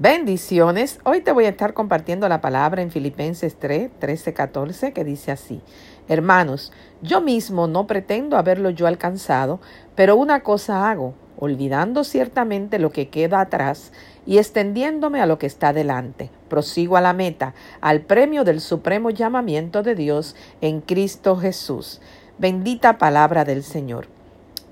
Bendiciones. Hoy te voy a estar compartiendo la palabra en Filipenses 3, 13, 14, que dice así. Hermanos, yo mismo no pretendo haberlo yo alcanzado, pero una cosa hago, olvidando ciertamente lo que queda atrás y extendiéndome a lo que está delante. Prosigo a la meta, al premio del supremo llamamiento de Dios en Cristo Jesús. Bendita palabra del Señor.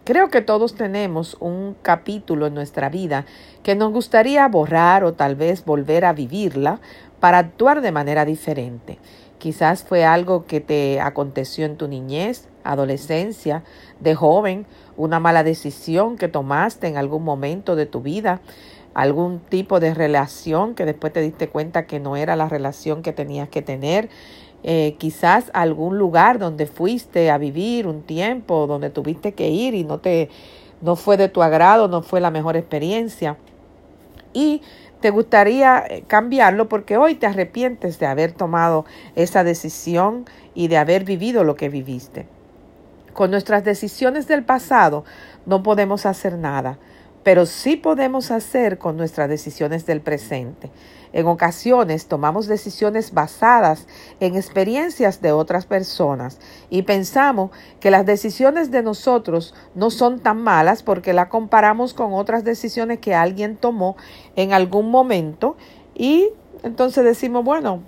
Creo que todos tenemos un capítulo en nuestra vida que nos gustaría borrar o tal vez volver a vivirla para actuar de manera diferente. Quizás fue algo que te aconteció en tu niñez, adolescencia, de joven, una mala decisión que tomaste en algún momento de tu vida, algún tipo de relación que después te diste cuenta que no era la relación que tenías que tener, eh, quizás algún lugar donde fuiste a vivir un tiempo, donde tuviste que ir y no te no fue de tu agrado, no fue la mejor experiencia. Y te gustaría eh, cambiarlo porque hoy te arrepientes de haber tomado esa decisión y de haber vivido lo que viviste. Con nuestras decisiones del pasado no podemos hacer nada pero sí podemos hacer con nuestras decisiones del presente. En ocasiones tomamos decisiones basadas en experiencias de otras personas y pensamos que las decisiones de nosotros no son tan malas porque la comparamos con otras decisiones que alguien tomó en algún momento y entonces decimos, bueno,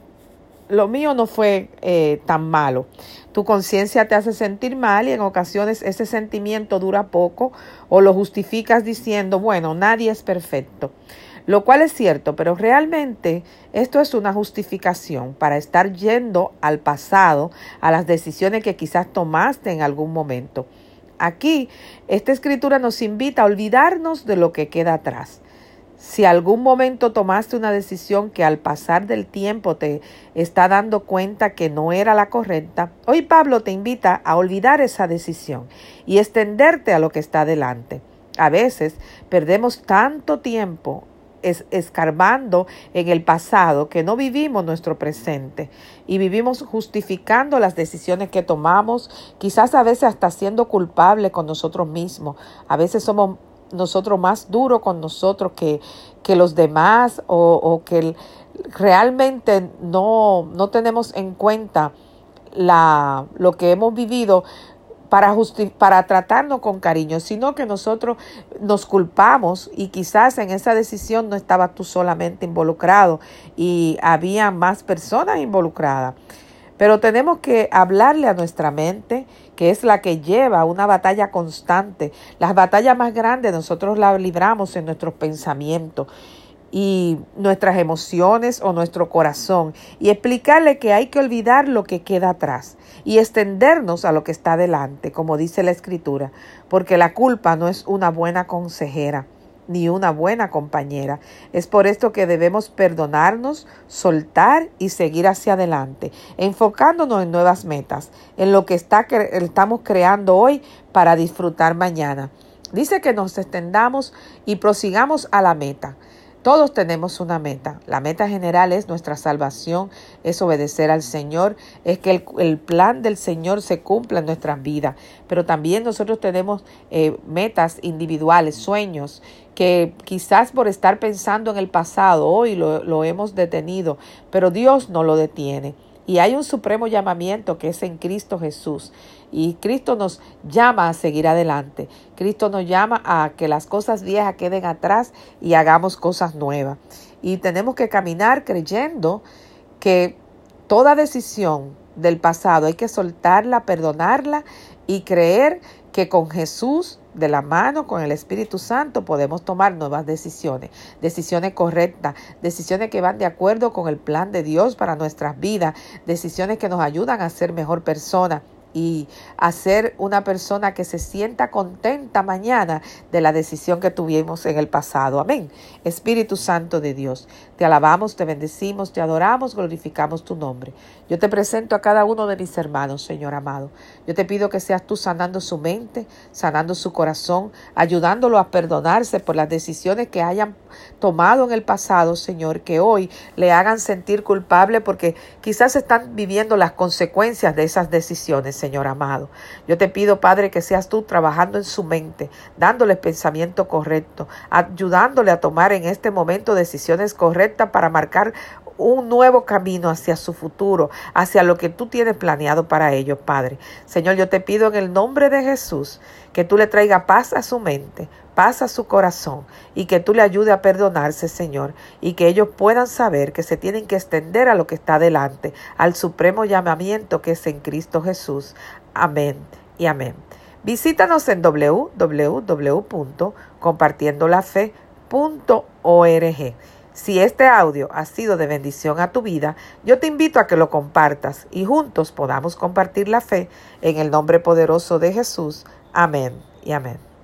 lo mío no fue eh, tan malo. Tu conciencia te hace sentir mal y en ocasiones ese sentimiento dura poco o lo justificas diciendo, bueno, nadie es perfecto. Lo cual es cierto, pero realmente esto es una justificación para estar yendo al pasado, a las decisiones que quizás tomaste en algún momento. Aquí, esta escritura nos invita a olvidarnos de lo que queda atrás si algún momento tomaste una decisión que al pasar del tiempo te está dando cuenta que no era la correcta, hoy Pablo te invita a olvidar esa decisión y extenderte a lo que está delante. A veces perdemos tanto tiempo escarbando en el pasado que no vivimos nuestro presente y vivimos justificando las decisiones que tomamos, quizás a veces hasta siendo culpables con nosotros mismos. A veces somos nosotros más duro con nosotros que, que los demás o, o que realmente no, no tenemos en cuenta la, lo que hemos vivido para, para tratarnos con cariño, sino que nosotros nos culpamos y quizás en esa decisión no estabas tú solamente involucrado y había más personas involucradas. Pero tenemos que hablarle a nuestra mente, que es la que lleva una batalla constante. Las batallas más grandes nosotros las libramos en nuestros pensamientos y nuestras emociones o nuestro corazón y explicarle que hay que olvidar lo que queda atrás y extendernos a lo que está delante, como dice la escritura, porque la culpa no es una buena consejera ni una buena compañera. Es por esto que debemos perdonarnos, soltar y seguir hacia adelante, enfocándonos en nuevas metas, en lo que está, estamos creando hoy para disfrutar mañana. Dice que nos extendamos y prosigamos a la meta. Todos tenemos una meta. La meta general es nuestra salvación, es obedecer al Señor, es que el, plan del Señor se cumpla en nuestras vidas. Pero también nosotros tenemos eh, metas individuales, sueños, que quizás por estar pensando en el pasado, hoy lo, lo hemos detenido, pero Dios no lo detiene. Y hay un supremo llamamiento que es en Cristo Jesús. Y Cristo nos llama a seguir adelante. Cristo nos llama a que las cosas viejas queden atrás y hagamos cosas nuevas. Y tenemos que caminar creyendo que toda decisión del pasado hay que soltarla, perdonarla y creer que con Jesús de la mano con el Espíritu Santo podemos tomar nuevas decisiones, decisiones correctas, decisiones que van de acuerdo con el plan de Dios para nuestras vidas, decisiones que nos ayudan a ser mejor personas y hacer una persona que se sienta contenta mañana de la decisión que tuvimos en el pasado. Amén. Espíritu Santo de Dios, te alabamos, te bendecimos, te adoramos, glorificamos tu nombre. Yo te presento a cada uno de mis hermanos, Señor amado. Yo te pido que seas tú sanando su mente, sanando su corazón, ayudándolo a perdonarse por las decisiones que hayan tomado en el pasado, Señor, que hoy le hagan sentir culpable porque quizás están viviendo las consecuencias de esas decisiones. Señor amado. Yo te pido, Padre, que seas tú trabajando en su mente, dándole pensamiento correcto, ayudándole a tomar en este momento decisiones correctas para marcar un nuevo camino hacia su futuro, hacia lo que tú tienes planeado para ellos, Padre. Señor, yo te pido en el nombre de Jesús que tú le traiga paz a su mente, paz a su corazón y que tú le ayude a perdonarse, Señor, y que ellos puedan saber que se tienen que extender a lo que está adelante, al supremo llamamiento que es en Cristo Jesús. Amén y amén. Visítanos en www.compartiendolafe.org. Si este audio ha sido de bendición a tu vida, yo te invito a que lo compartas y juntos podamos compartir la fe en el nombre poderoso de Jesús. Amén y amén.